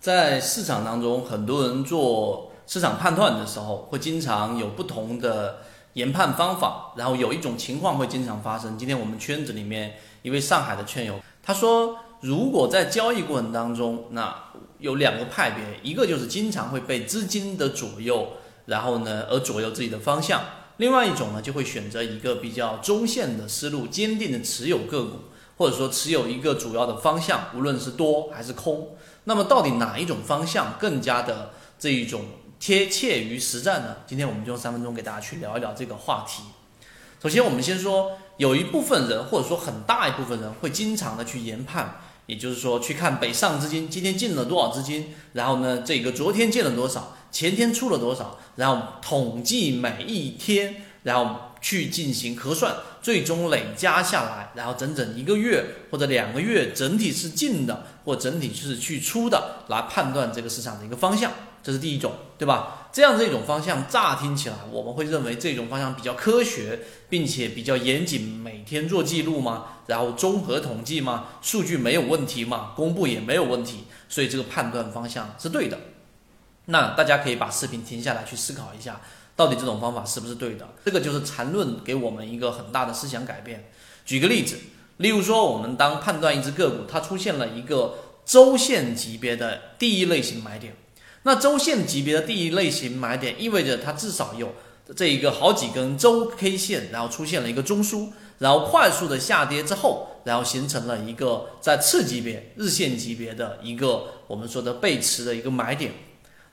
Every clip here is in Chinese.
在市场当中，很多人做市场判断的时候，会经常有不同的研判方法。然后有一种情况会经常发生。今天我们圈子里面一位上海的圈友，他说，如果在交易过程当中，那有两个派别，一个就是经常会被资金的左右，然后呢而左右自己的方向；另外一种呢，就会选择一个比较中线的思路，坚定的持有个股。或者说持有一个主要的方向，无论是多还是空，那么到底哪一种方向更加的这一种贴切于实战呢？今天我们就用三分钟给大家去聊一聊这个话题。首先，我们先说有一部分人，或者说很大一部分人会经常的去研判，也就是说去看北上资金今天进了多少资金，然后呢，这个昨天进了多少，前天出了多少，然后统计每一天，然后。去进行核算，最终累加下来，然后整整一个月或者两个月整体是进的，或整体是去出的，来判断这个市场的一个方向，这是第一种，对吧？这样这种方向乍听起来，我们会认为这种方向比较科学，并且比较严谨，每天做记录吗？然后综合统计吗？数据没有问题吗？公布也没有问题，所以这个判断方向是对的。那大家可以把视频停下来去思考一下。到底这种方法是不是对的？这个就是缠论给我们一个很大的思想改变。举个例子，例如说，我们当判断一只个股它出现了一个周线级别的第一类型买点，那周线级别的第一类型买点意味着它至少有这一个好几根周 K 线，然后出现了一个中枢，然后快速的下跌之后，然后形成了一个在次级别日线级别的一个我们说的背驰的一个买点。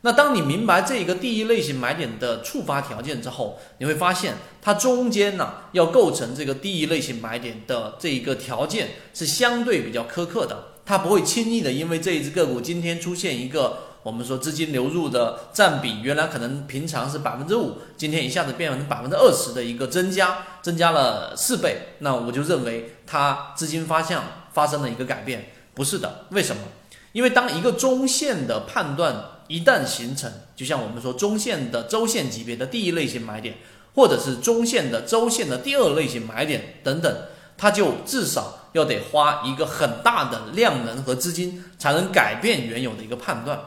那当你明白这一个第一类型买点的触发条件之后，你会发现它中间呢要构成这个第一类型买点的这一个条件是相对比较苛刻的，它不会轻易的因为这一只个股今天出现一个我们说资金流入的占比原来可能平常是百分之五，今天一下子变成百分之二十的一个增加，增加了四倍，那我就认为它资金发向发生了一个改变，不是的，为什么？因为当一个中线的判断。一旦形成，就像我们说中线的周线级别的第一类型买点，或者是中线的周线的第二类型买点等等，它就至少要得花一个很大的量能和资金，才能改变原有的一个判断。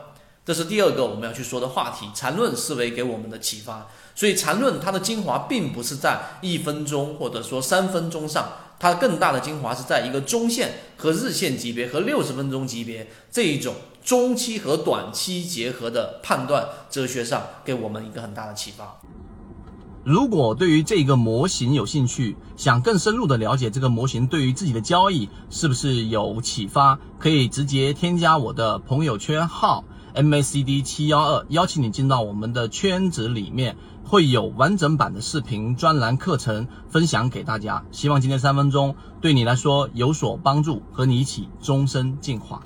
这是第二个我们要去说的话题，缠论思维给我们的启发。所以缠论它的精华并不是在一分钟或者说三分钟上，它更大的精华是在一个中线和日线级别和六十分钟级别这一种。中期和短期结合的判断哲学上，给我们一个很大的启发。如果对于这个模型有兴趣，想更深入的了解这个模型对于自己的交易是不是有启发，可以直接添加我的朋友圈号 MACD 七幺二，邀请你进到我们的圈子里面，会有完整版的视频专栏课程分享给大家。希望今天三分钟对你来说有所帮助，和你一起终身进化。